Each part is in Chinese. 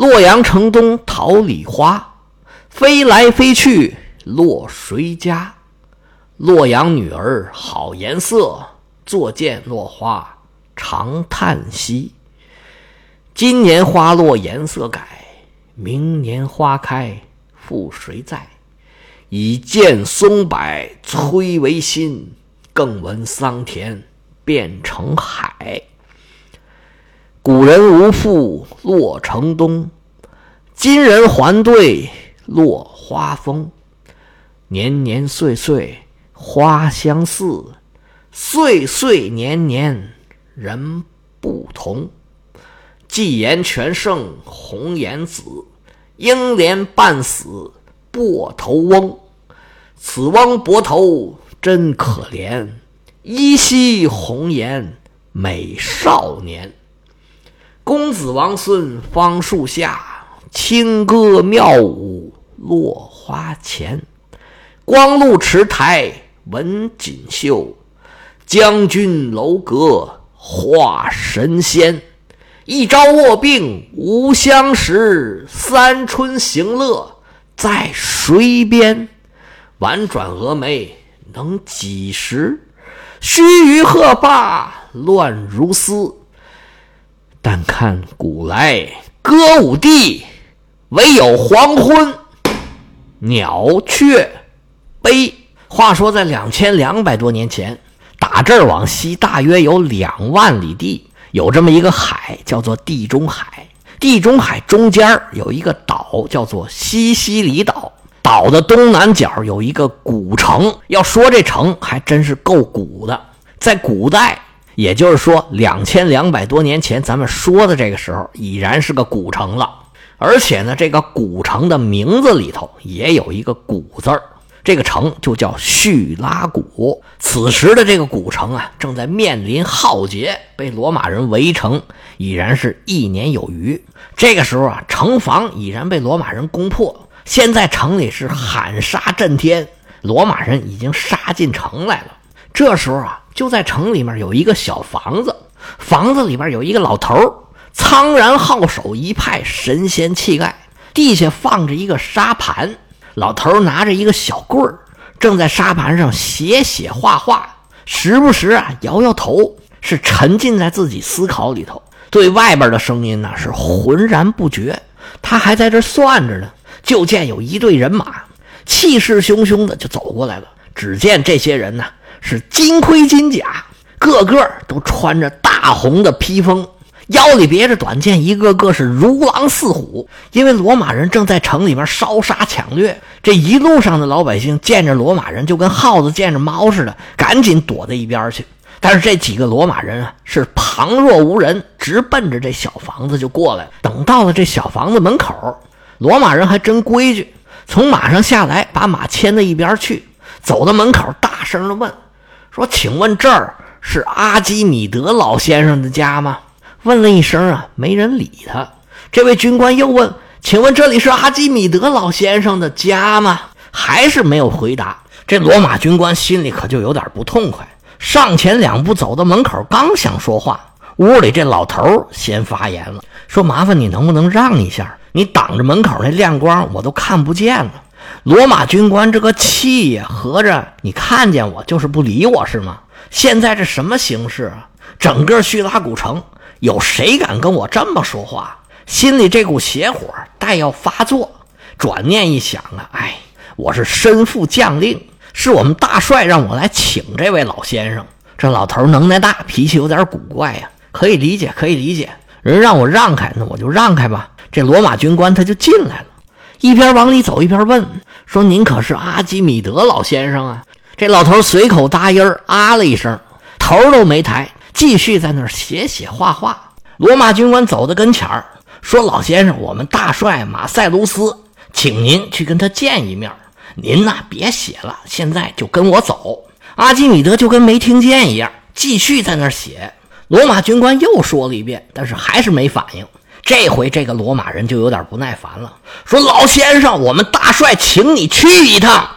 洛阳城东桃李花，飞来飞去落谁家？洛阳女儿好颜色，坐见落花常叹息。今年花落颜色改，明年花开复谁在？已见松柏摧为新，更闻桑田变成海。古人无复洛城东，今人还对落花风。年年岁岁。花相似，岁岁年年人不同。季言全胜红颜子，英莲半死薄头翁。此翁薄头真可怜，依稀红颜美少年。公子王孙芳树下，清歌妙舞落花前。光禄池台。文锦绣，将军楼阁画神仙。一朝卧病无相识，三春行乐在谁边？婉转蛾眉能几时？须臾鹤发乱如丝。但看古来歌舞地，唯有黄昏鸟雀悲。话说，在两千两百多年前，打这儿往西大约有两万里地，有这么一个海，叫做地中海。地中海中间有一个岛，叫做西西里岛。岛的东南角有一个古城。要说这城还真是够古的，在古代，也就是说两千两百多年前，咱们说的这个时候，已然是个古城了。而且呢，这个古城的名字里头也有一个“古”字儿。这个城就叫叙拉古。此时的这个古城啊，正在面临浩劫，被罗马人围城，已然是一年有余。这个时候啊，城防已然被罗马人攻破。现在城里是喊杀震天，罗马人已经杀进城来了。这时候啊，就在城里面有一个小房子，房子里边有一个老头苍然皓首，一派神仙气概，地下放着一个沙盘。老头拿着一个小棍儿，正在沙盘上写写画画，时不时啊摇摇头，是沉浸在自己思考里头，对外边的声音呢是浑然不觉。他还在这算着呢，就见有一队人马气势汹汹的就走过来了。只见这些人呢是金盔金甲，个个都穿着大红的披风。腰里别着短剑，一个个是如狼似虎。因为罗马人正在城里边烧杀抢掠，这一路上的老百姓见着罗马人就跟耗子见着猫似的，赶紧躲在一边去。但是这几个罗马人啊，是旁若无人，直奔着这小房子就过来。等到了这小房子门口，罗马人还真规矩，从马上下来，把马牵到一边去，走到门口，大声的问：“说，请问这儿是阿基米德老先生的家吗？”问了一声啊，没人理他。这位军官又问：“请问这里是阿基米德老先生的家吗？”还是没有回答。这罗马军官心里可就有点不痛快，上前两步走到门口，刚想说话，屋里这老头先发言了，说：“麻烦你能不能让一下？你挡着门口那亮光，我都看不见了。”罗马军官这个气呀，合着你看见我就是不理我是吗？现在这什么形势啊？整个叙拉古城。有谁敢跟我这么说话？心里这股邪火待要发作。转念一想啊，哎，我是身负将令，是我们大帅让我来请这位老先生。这老头能耐大，脾气有点古怪呀，可以理解，可以理解。人让我让开，那我就让开吧。这罗马军官他就进来了，一边往里走一边问说：“您可是阿基米德老先生啊？”这老头随口答应啊了一声，头都没抬。继续在那儿写写画画。罗马军官走到跟前儿，说：“老先生，我们大帅马塞卢斯，请您去跟他见一面。您呐，别写了，现在就跟我走。”阿基米德就跟没听见一样，继续在那儿写。罗马军官又说了一遍，但是还是没反应。这回这个罗马人就有点不耐烦了，说：“老先生，我们大帅请你去一趟。”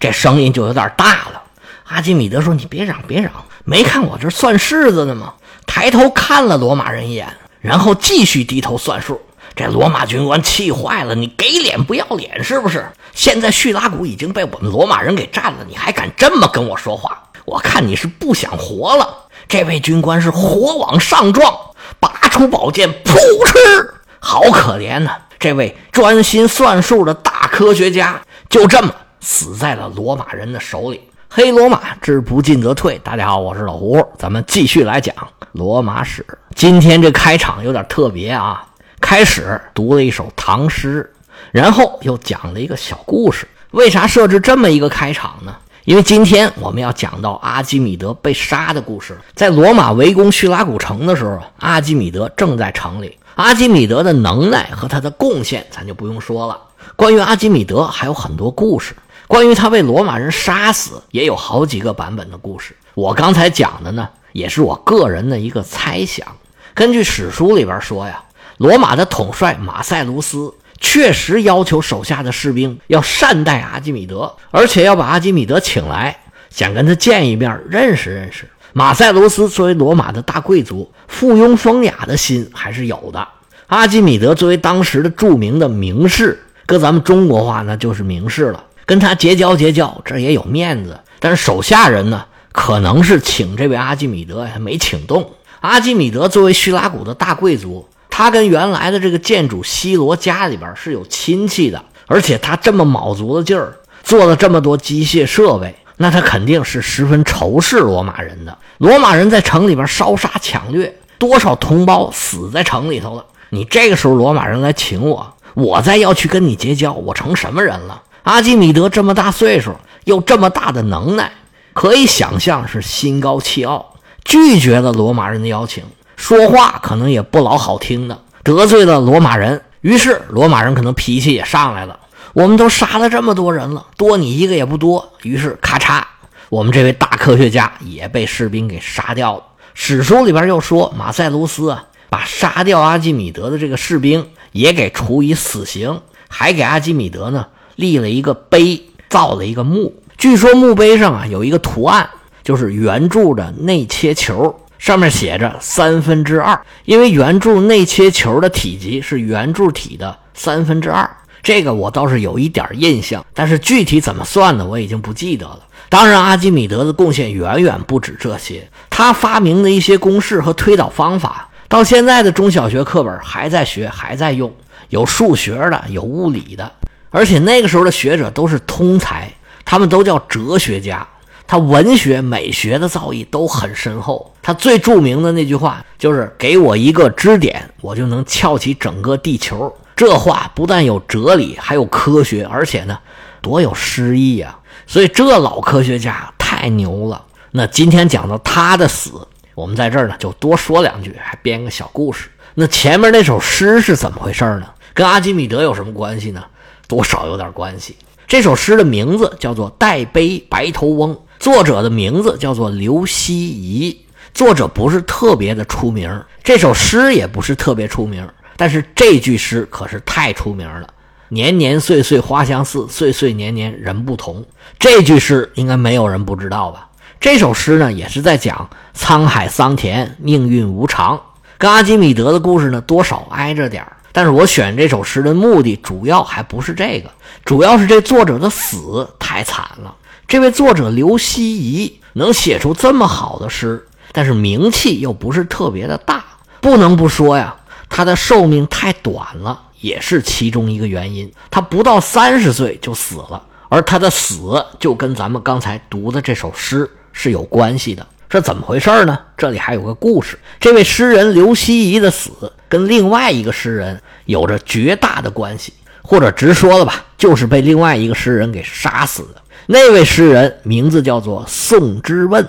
这声音就有点大了。阿基米德说：“你别嚷，别嚷。”没看我这算式子呢吗？抬头看了罗马人一眼，然后继续低头算数。这罗马军官气坏了，你给脸不要脸是不是？现在叙拉古已经被我们罗马人给占了，你还敢这么跟我说话？我看你是不想活了。这位军官是火往上撞，拔出宝剑，噗嗤，好可怜呐！这位专心算数的大科学家就这么死在了罗马人的手里。黑罗马之不进则退。大家好，我是老胡，咱们继续来讲罗马史。今天这开场有点特别啊。开始读了一首唐诗，然后又讲了一个小故事。为啥设置这么一个开场呢？因为今天我们要讲到阿基米德被杀的故事。在罗马围攻叙拉古城的时候，阿基米德正在城里。阿基米德的能耐和他的贡献，咱就不用说了。关于阿基米德还有很多故事，关于他被罗马人杀死，也有好几个版本的故事。我刚才讲的呢，也是我个人的一个猜想。根据史书里边说呀。罗马的统帅马塞卢斯确实要求手下的士兵要善待阿基米德，而且要把阿基米德请来，想跟他见一面，认识认识。马塞卢斯作为罗马的大贵族，附庸风雅的心还是有的。阿基米德作为当时的著名的名士，搁咱们中国话呢就是名士了，跟他结交结交，这也有面子。但是手下人呢，可能是请这位阿基米德呀，没请动。阿基米德作为叙拉古的大贵族。他跟原来的这个建主西罗家里边是有亲戚的，而且他这么卯足了劲儿做了这么多机械设备，那他肯定是十分仇视罗马人的。罗马人在城里边烧杀抢掠，多少同胞死在城里头了。你这个时候罗马人来请我，我再要去跟你结交，我成什么人了？阿基米德这么大岁数，又这么大的能耐，可以想象是心高气傲，拒绝了罗马人的邀请。说话可能也不老好听的，得罪了罗马人，于是罗马人可能脾气也上来了。我们都杀了这么多人了，多你一个也不多。于是咔嚓，我们这位大科学家也被士兵给杀掉了。史书里边又说，马塞卢斯啊，把杀掉阿基米德的这个士兵也给处以死刑，还给阿基米德呢立了一个碑，造了一个墓。据说墓碑上啊有一个图案，就是圆柱的内切球。上面写着三分之二，因为圆柱内切球的体积是圆柱体的三分之二，这个我倒是有一点印象，但是具体怎么算的我已经不记得了。当然，阿基米德的贡献远远不止这些，他发明的一些公式和推导方法，到现在的中小学课本还在学，还在用，有数学的，有物理的，而且那个时候的学者都是通才，他们都叫哲学家。他文学、美学的造诣都很深厚。他最著名的那句话就是：“给我一个支点，我就能翘起整个地球。”这话不但有哲理，还有科学，而且呢，多有诗意呀！所以这老科学家太牛了。那今天讲到他的死，我们在这儿呢就多说两句，还编个小故事。那前面那首诗是怎么回事呢？跟阿基米德有什么关系呢？多少有点关系。这首诗的名字叫做《代悲白头翁》。作者的名字叫做刘希夷，作者不是特别的出名，这首诗也不是特别出名，但是这句诗可是太出名了。年年岁岁花相似，岁岁年年人不同。这句诗应该没有人不知道吧？这首诗呢，也是在讲沧海桑田，命运无常，跟阿基米德的故事呢多少挨着点儿。但是我选这首诗的目的，主要还不是这个，主要是这作者的死太惨了。这位作者刘希夷能写出这么好的诗，但是名气又不是特别的大，不能不说呀，他的寿命太短了，也是其中一个原因。他不到三十岁就死了，而他的死就跟咱们刚才读的这首诗是有关系的。这怎么回事呢？这里还有个故事。这位诗人刘希夷的死跟另外一个诗人有着绝大的关系，或者直说了吧，就是被另外一个诗人给杀死的。那位诗人名字叫做宋之问，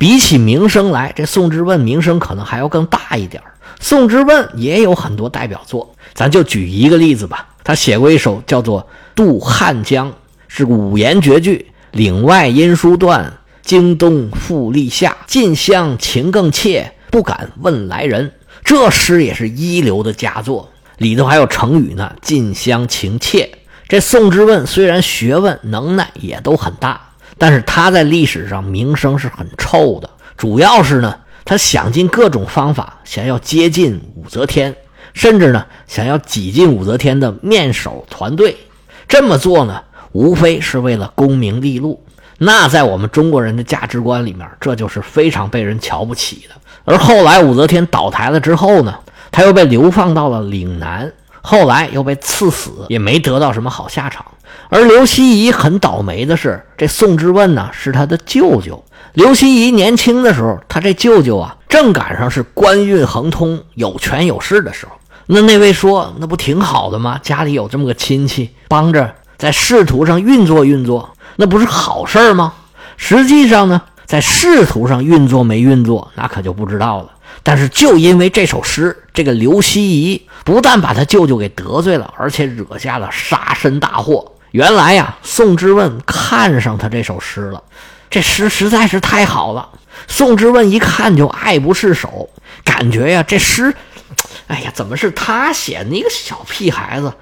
比起名声来，这宋之问名声可能还要更大一点宋之问也有很多代表作，咱就举一个例子吧。他写过一首叫做《渡汉江》，是五言绝句：“岭外音书断，京东复历下。近乡情更怯，不敢问来人。”这诗也是一流的佳作，里头还有成语呢，“近乡情怯”。这宋之问虽然学问能耐也都很大，但是他在历史上名声是很臭的。主要是呢，他想尽各种方法想要接近武则天，甚至呢想要挤进武则天的面首团队。这么做呢，无非是为了功名利禄。那在我们中国人的价值观里面，这就是非常被人瞧不起的。而后来武则天倒台了之后呢，他又被流放到了岭南，后来又被赐死，也没得到什么好下场。而刘希夷很倒霉的是，这宋之问呢是他的舅舅。刘希夷年轻的时候，他这舅舅啊，正赶上是官运亨通、有权有势的时候。那那位说，那不挺好的吗？家里有这么个亲戚，帮着在仕途上运作运作，那不是好事吗？实际上呢，在仕途上运作没运作，那可就不知道了。但是就因为这首诗，这个刘希夷不但把他舅舅给得罪了，而且惹下了杀身大祸。原来呀，宋之问看上他这首诗了。这诗实在是太好了，宋之问一看就爱不释手，感觉呀，这诗，哎呀，怎么是他写的？一个小屁孩子，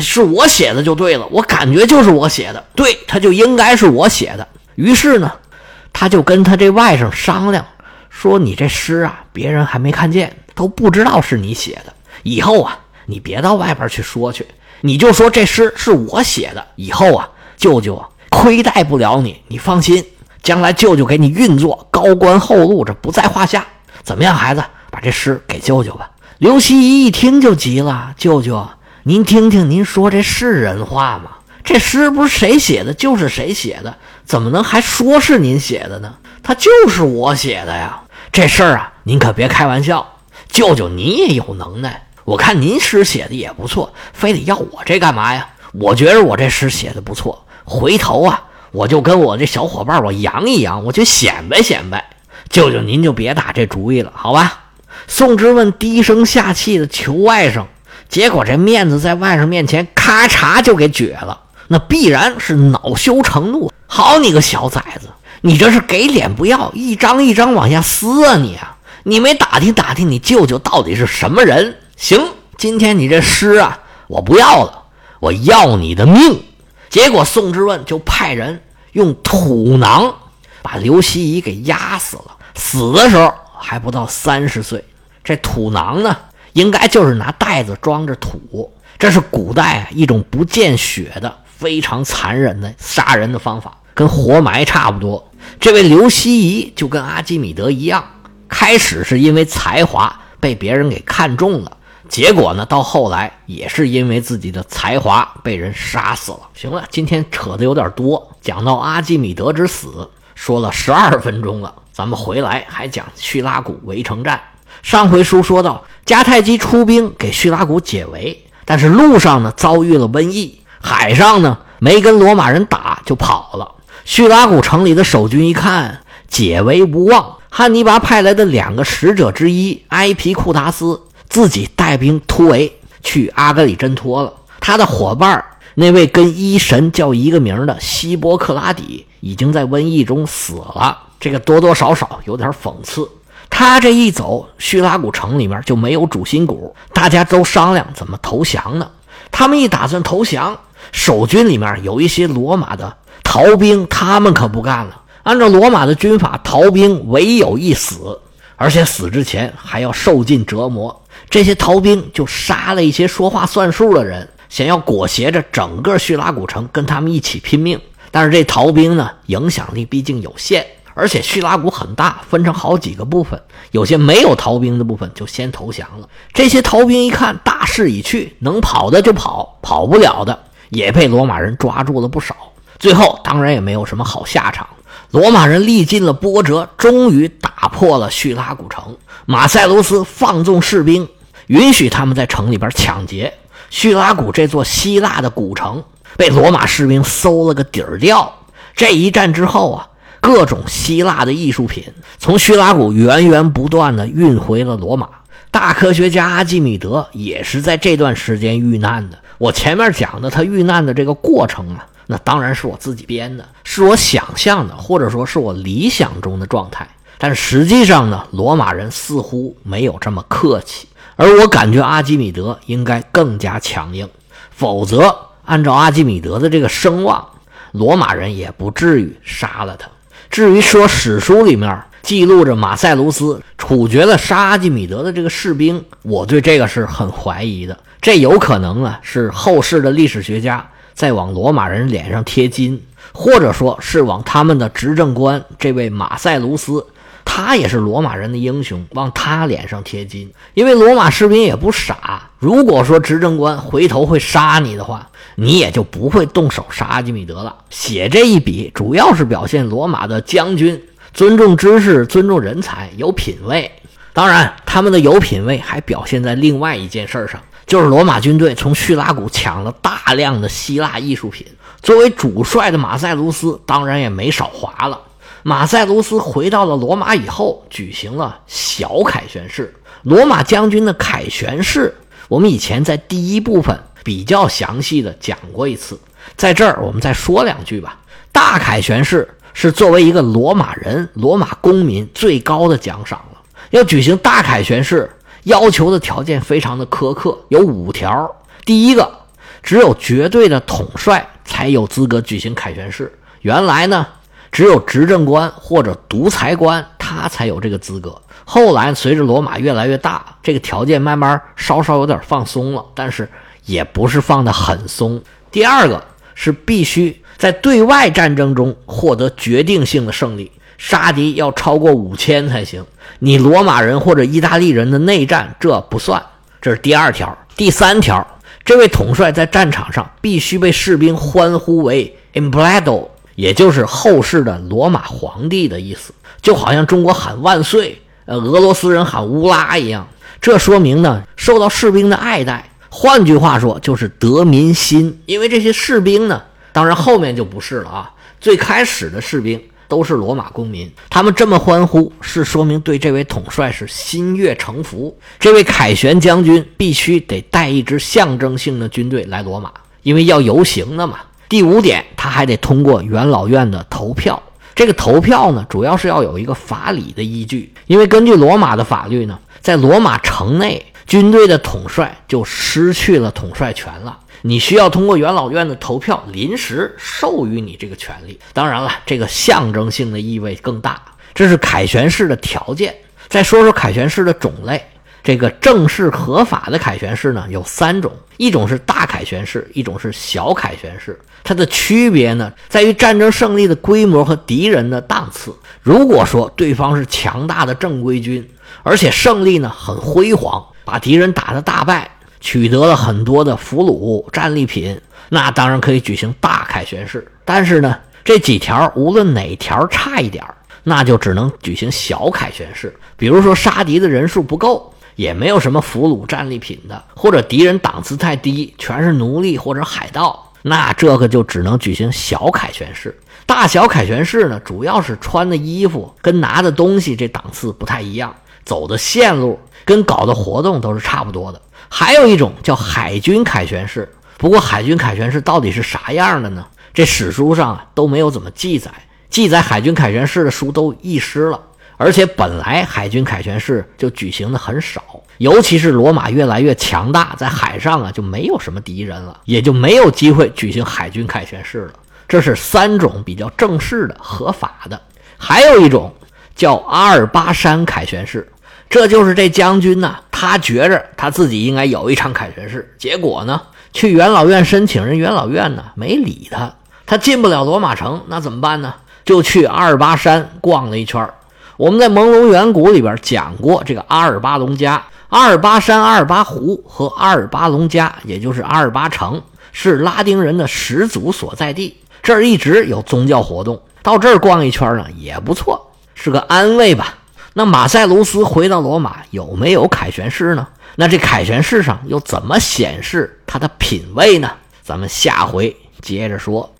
是我写的就对了，我感觉就是我写的，对，他就应该是我写的。于是呢，他就跟他这外甥商量，说：“你这诗啊，别人还没看见，都不知道是你写的。以后啊，你别到外边去说去，你就说这诗是我写的。以后啊，舅舅啊，亏待不了你，你放心。”将来舅舅给你运作高官厚禄，这不在话下。怎么样，孩子，把这诗给舅舅吧。刘希夷一听就急了：“舅舅，您听听，您说这是人话吗？这诗不是谁写的，就是谁写的，怎么能还说是您写的呢？他就是我写的呀！这事儿啊，您可别开玩笑。舅舅，您也有能耐，我看您诗写的也不错，非得要我这干嘛呀？我觉着我这诗写的不错，回头啊。”我就跟我这小伙伴我扬一扬，我就显摆显摆。舅舅，您就别打这主意了，好吧？宋之问低声下气的求外甥，结果这面子在外甥面前咔嚓就给撅了，那必然是恼羞成怒。好你个小崽子，你这是给脸不要，一张一张往下撕啊你啊！你没打听打听你舅舅到底是什么人？行，今天你这诗啊，我不要了，我要你的命。结果宋之问就派人用土囊把刘希夷给压死了。死的时候还不到三十岁。这土囊呢，应该就是拿袋子装着土。这是古代一种不见血的非常残忍的杀人的方法，跟活埋差不多。这位刘希夷就跟阿基米德一样，开始是因为才华被别人给看中了。结果呢？到后来也是因为自己的才华被人杀死了。行了，今天扯的有点多，讲到阿基米德之死，说了十二分钟了。咱们回来还讲叙拉古围城战。上回书说到，迦太基出兵给叙拉古解围，但是路上呢遭遇了瘟疫，海上呢没跟罗马人打就跑了。叙拉古城里的守军一看解围无望，汉尼拔派来的两个使者之一埃皮库达斯。自己带兵突围去阿格里真托了。他的伙伴那位跟医神叫一个名的希波克拉底已经在瘟疫中死了，这个多多少少有点讽刺。他这一走，叙拉古城里面就没有主心骨，大家都商量怎么投降呢？他们一打算投降，守军里面有一些罗马的逃兵，他们可不干了。按照罗马的军法，逃兵唯有一死，而且死之前还要受尽折磨。这些逃兵就杀了一些说话算数的人，想要裹挟着整个叙拉古城跟他们一起拼命。但是这逃兵呢，影响力毕竟有限，而且叙拉古很大，分成好几个部分，有些没有逃兵的部分就先投降了。这些逃兵一看大势已去，能跑的就跑，跑不了的也被罗马人抓住了不少。最后当然也没有什么好下场。罗马人历尽了波折，终于打破了叙拉古城。马塞卢斯放纵士兵。允许他们在城里边抢劫。叙拉古这座希腊的古城被罗马士兵搜了个底儿掉。这一战之后啊，各种希腊的艺术品从叙拉古源源不断的运回了罗马。大科学家阿基米德也是在这段时间遇难的。我前面讲的他遇难的这个过程啊，那当然是我自己编的，是我想象的，或者说是我理想中的状态。但实际上呢，罗马人似乎没有这么客气。而我感觉阿基米德应该更加强硬，否则按照阿基米德的这个声望，罗马人也不至于杀了他。至于说史书里面记录着马塞卢斯处决了杀阿基米德的这个士兵，我对这个是很怀疑的。这有可能啊是后世的历史学家再往罗马人脸上贴金，或者说是往他们的执政官这位马塞卢斯。他也是罗马人的英雄，往他脸上贴金。因为罗马士兵也不傻，如果说执政官回头会杀你的话，你也就不会动手杀阿基米德了。写这一笔，主要是表现罗马的将军尊重知识、尊重人才、有品位。当然，他们的有品位还表现在另外一件事上，就是罗马军队从叙拉古抢了大量的希腊艺术品。作为主帅的马塞卢斯，当然也没少划了。马塞卢斯回到了罗马以后，举行了小凯旋式。罗马将军的凯旋式，我们以前在第一部分比较详细的讲过一次，在这儿我们再说两句吧。大凯旋式是作为一个罗马人、罗马公民最高的奖赏了。要举行大凯旋式，要求的条件非常的苛刻，有五条。第一个，只有绝对的统帅才有资格举行凯旋式。原来呢？只有执政官或者独裁官，他才有这个资格。后来随着罗马越来越大，这个条件慢慢稍稍有点放松了，但是也不是放得很松。第二个是必须在对外战争中获得决定性的胜利，杀敌要超过五千才行。你罗马人或者意大利人的内战这不算。这是第二条。第三条，这位统帅在战场上必须被士兵欢呼为 “emblado”。也就是后世的罗马皇帝的意思，就好像中国喊万岁，呃，俄罗斯人喊乌拉一样。这说明呢，受到士兵的爱戴。换句话说，就是得民心。因为这些士兵呢，当然后面就不是了啊。最开始的士兵都是罗马公民，他们这么欢呼，是说明对这位统帅是心悦诚服。这位凯旋将军必须得带一支象征性的军队来罗马，因为要游行的嘛。第五点，他还得通过元老院的投票。这个投票呢，主要是要有一个法理的依据。因为根据罗马的法律呢，在罗马城内，军队的统帅就失去了统帅权了。你需要通过元老院的投票，临时授予你这个权利。当然了，这个象征性的意味更大。这是凯旋式的条件。再说说凯旋式的种类。这个正式合法的凯旋式呢，有三种，一种是大凯旋式，一种是小凯旋式。它的区别呢，在于战争胜利的规模和敌人的档次。如果说对方是强大的正规军，而且胜利呢很辉煌，把敌人打得大败，取得了很多的俘虏战利品，那当然可以举行大凯旋式。但是呢，这几条无论哪条差一点那就只能举行小凯旋式。比如说杀敌的人数不够。也没有什么俘虏战利品的，或者敌人档次太低，全是奴隶或者海盗，那这个就只能举行小凯旋式。大小凯旋式呢，主要是穿的衣服跟拿的东西这档次不太一样，走的线路跟搞的活动都是差不多的。还有一种叫海军凯旋式，不过海军凯旋式到底是啥样的呢？这史书上啊都没有怎么记载，记载海军凯旋式的书都遗失了。而且本来海军凯旋式就举行的很少，尤其是罗马越来越强大，在海上啊就没有什么敌人了，也就没有机会举行海军凯旋式了。这是三种比较正式的、合法的，还有一种叫阿尔巴山凯旋式，这就是这将军呢，他觉着他自己应该有一场凯旋式，结果呢去元老院申请，人元老院呢没理他，他进不了罗马城，那怎么办呢？就去阿尔巴山逛了一圈我们在《朦胧远古》里边讲过，这个阿尔巴隆加、阿尔巴山、阿尔巴湖和阿尔巴隆加，也就是阿尔巴城，是拉丁人的始祖所在地。这儿一直有宗教活动，到这儿逛一圈呢也不错，是个安慰吧。那马塞卢斯回到罗马有没有凯旋式呢？那这凯旋式上又怎么显示他的品位呢？咱们下回接着说。